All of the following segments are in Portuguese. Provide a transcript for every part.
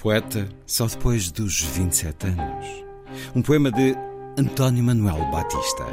Poeta só depois dos 27 anos. Um poema de António Manuel Batista.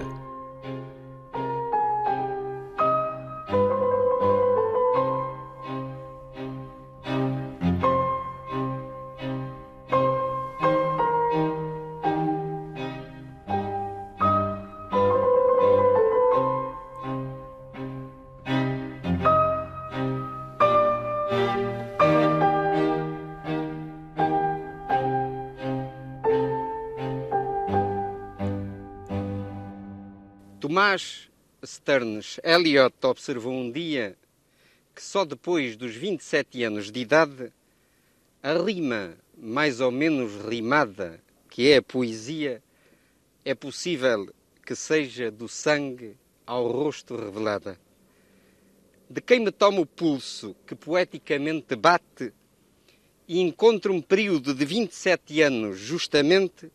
Tomás Stearns Eliot observou um dia que só depois dos 27 anos de idade a rima mais ou menos rimada, que é a poesia, é possível que seja do sangue ao rosto revelada. De quem me toma o pulso que poeticamente bate e encontra um período de 27 anos justamente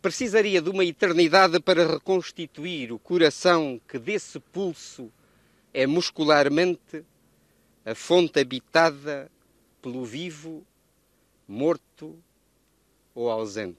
precisaria de uma eternidade para reconstituir o coração que desse pulso é muscularmente a fonte habitada pelo vivo, morto ou ausente.